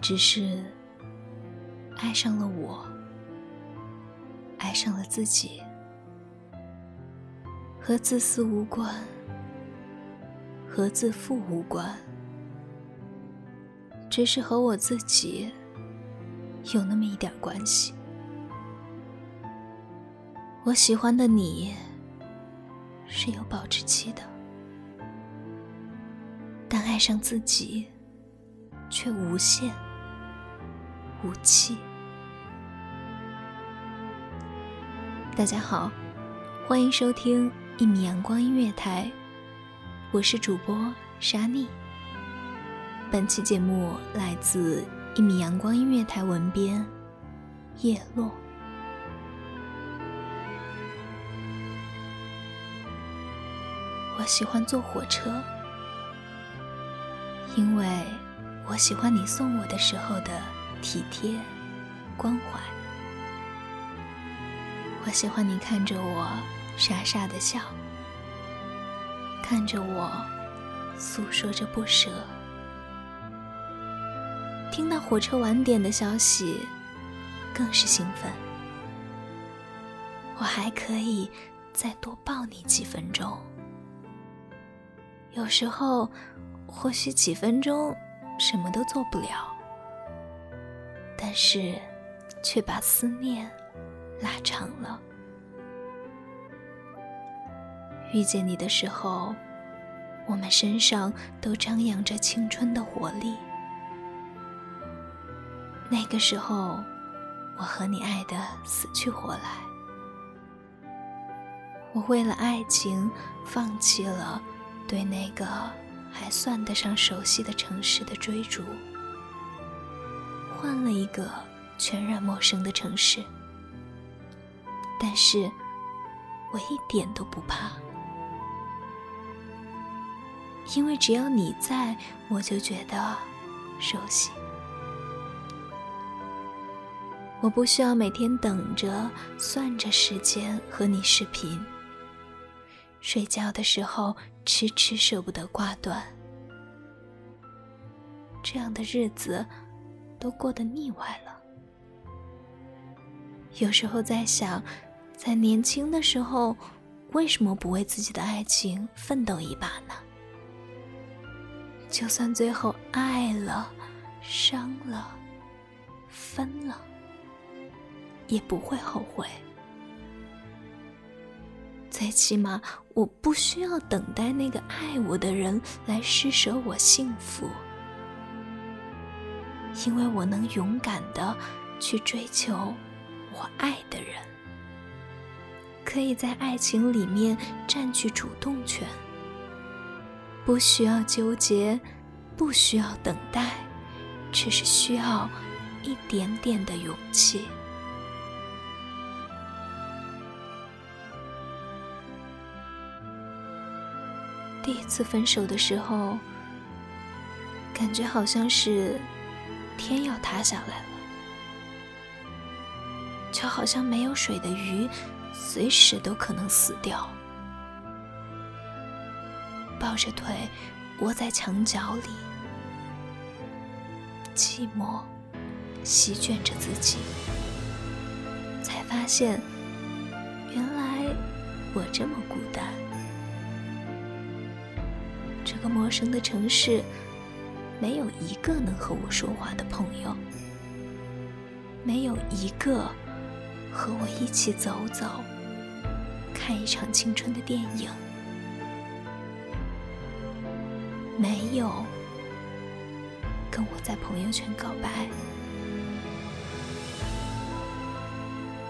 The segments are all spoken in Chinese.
只是爱上了我，爱上了自己，和自私无关，和自负无关，只是和我自己有那么一点关系。我喜欢的你是有保质期的，但爱上自己。却无限无期。大家好，欢迎收听一米阳光音乐台，我是主播沙妮。本期节目来自一米阳光音乐台文编叶落。我喜欢坐火车，因为。我喜欢你送我的时候的体贴关怀，我喜欢你看着我傻傻的笑，看着我诉说着不舍。听到火车晚点的消息，更是兴奋。我还可以再多抱你几分钟，有时候或许几分钟。什么都做不了，但是却把思念拉长了。遇见你的时候，我们身上都张扬着青春的活力。那个时候，我和你爱的死去活来。我为了爱情，放弃了对那个。还算得上熟悉的城市的追逐，换了一个全然陌生的城市，但是我一点都不怕，因为只要你在，我就觉得熟悉。我不需要每天等着、算着时间和你视频。睡觉的时候，迟迟舍不得挂断，这样的日子都过得腻歪了。有时候在想，在年轻的时候，为什么不为自己的爱情奋斗一把呢？就算最后爱了、伤了、分了，也不会后悔。最起码，我不需要等待那个爱我的人来施舍我幸福，因为我能勇敢的去追求我爱的人，可以在爱情里面占据主动权，不需要纠结，不需要等待，只是需要一点点的勇气。第一次分手的时候，感觉好像是天要塌下来了，就好像没有水的鱼，随时都可能死掉。抱着腿窝在墙角里，寂寞席卷着自己，才发现，原来我这么孤单。这个陌生的城市，没有一个能和我说话的朋友，没有一个和我一起走走、看一场青春的电影，没有跟我在朋友圈告白。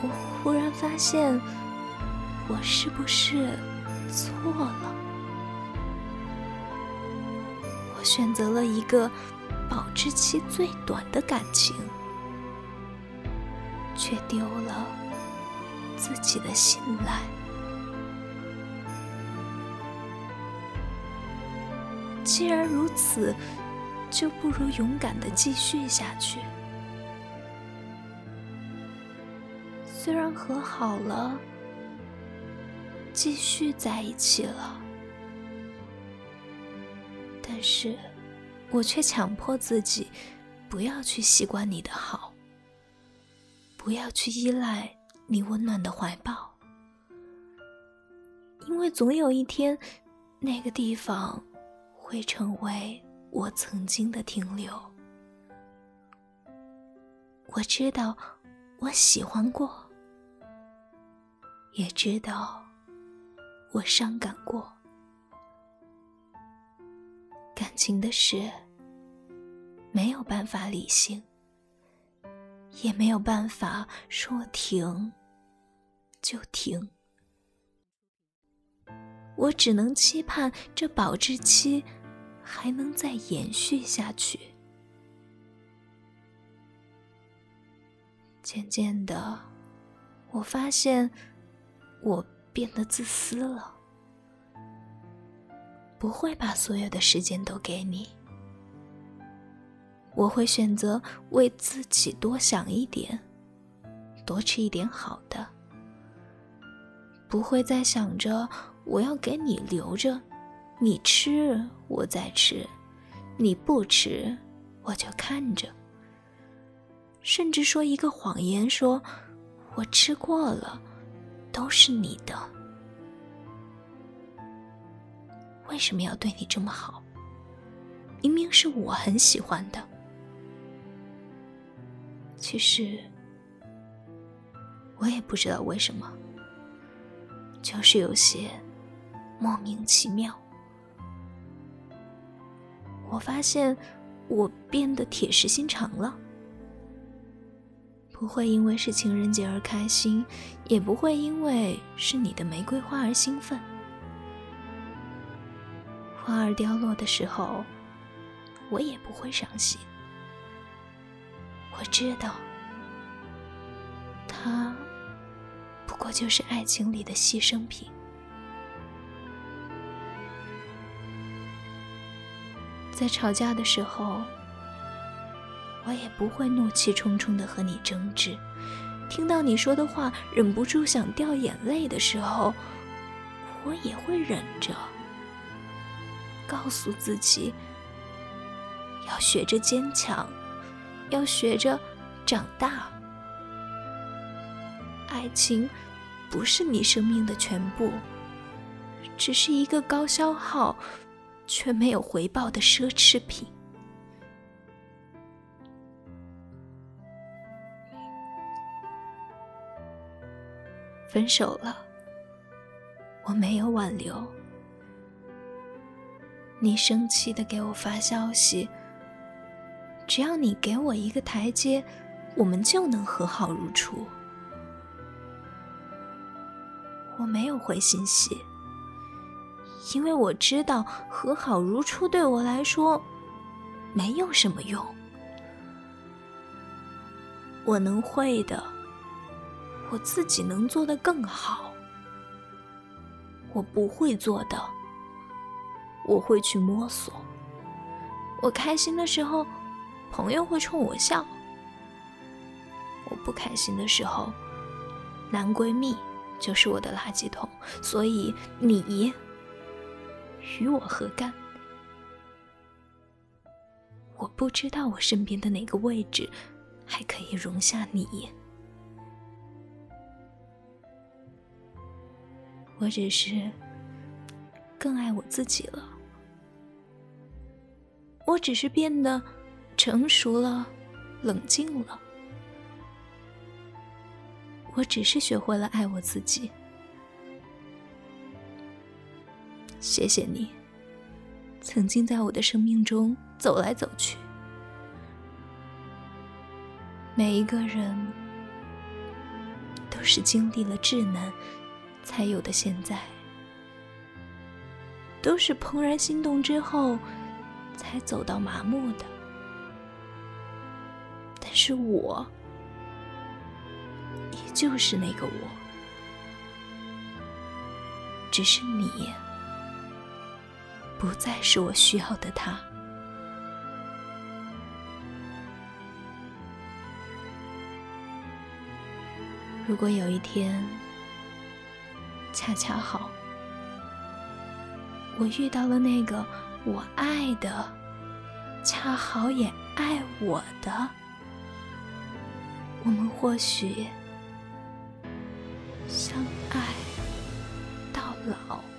我忽然发现，我是不是错了？选择了一个保质期最短的感情，却丢了自己的信赖。既然如此，就不如勇敢的继续下去。虽然和好了，继续在一起了，是，我却强迫自己不要去习惯你的好，不要去依赖你温暖的怀抱，因为总有一天，那个地方会成为我曾经的停留。我知道，我喜欢过。也知道我伤感过，感情的事没有办法理性，也没有办法说停就停。我只能期盼这保质期还能再延续下去。渐渐的，我发现。我变得自私了，不会把所有的时间都给你。我会选择为自己多想一点，多吃一点好的，不会再想着我要给你留着，你吃我再吃，你不吃我就看着，甚至说一个谎言，说我吃过了。都是你的，为什么要对你这么好？明明是我很喜欢的。其实我也不知道为什么，就是有些莫名其妙。我发现我变得铁石心肠了。不会因为是情人节而开心，也不会因为是你的玫瑰花而兴奋。花儿凋落的时候，我也不会伤心。我知道，它不过就是爱情里的牺牲品。在吵架的时候。我也不会怒气冲冲的和你争执，听到你说的话忍不住想掉眼泪的时候，我也会忍着，告诉自己要学着坚强，要学着长大。爱情不是你生命的全部，只是一个高消耗却没有回报的奢侈品。分手了，我没有挽留。你生气的给我发消息，只要你给我一个台阶，我们就能和好如初。我没有回信息，因为我知道和好如初对我来说没有什么用。我能会的。我自己能做的更好，我不会做的，我会去摸索。我开心的时候，朋友会冲我笑；我不开心的时候，男闺蜜就是我的垃圾桶。所以你与我何干？我不知道我身边的哪个位置还可以容下你。我只是更爱我自己了。我只是变得成熟了，冷静了。我只是学会了爱我自己。谢谢你，曾经在我的生命中走来走去。每一个人都是经历了稚嫩才有的现在，都是怦然心动之后才走到麻木的。但是我依旧是那个我，只是你。不再是我需要的他。如果有一天，恰恰好，我遇到了那个我爱的，恰好也爱我的，我们或许相爱到老。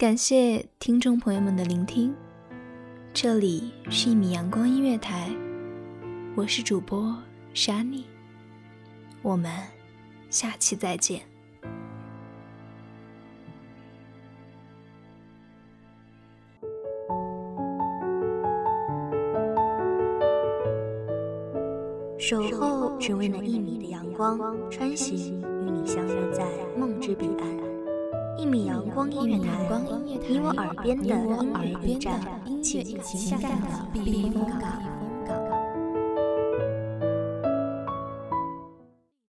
感谢听众朋友们的聆听，这里是一米阳光音乐台，我是主播莎妮，我们下期再见。守候只为那一米的阳光，穿行与你相约在梦之彼岸。一米阳光音乐台，你我耳边的音乐驿站，情感的避风港。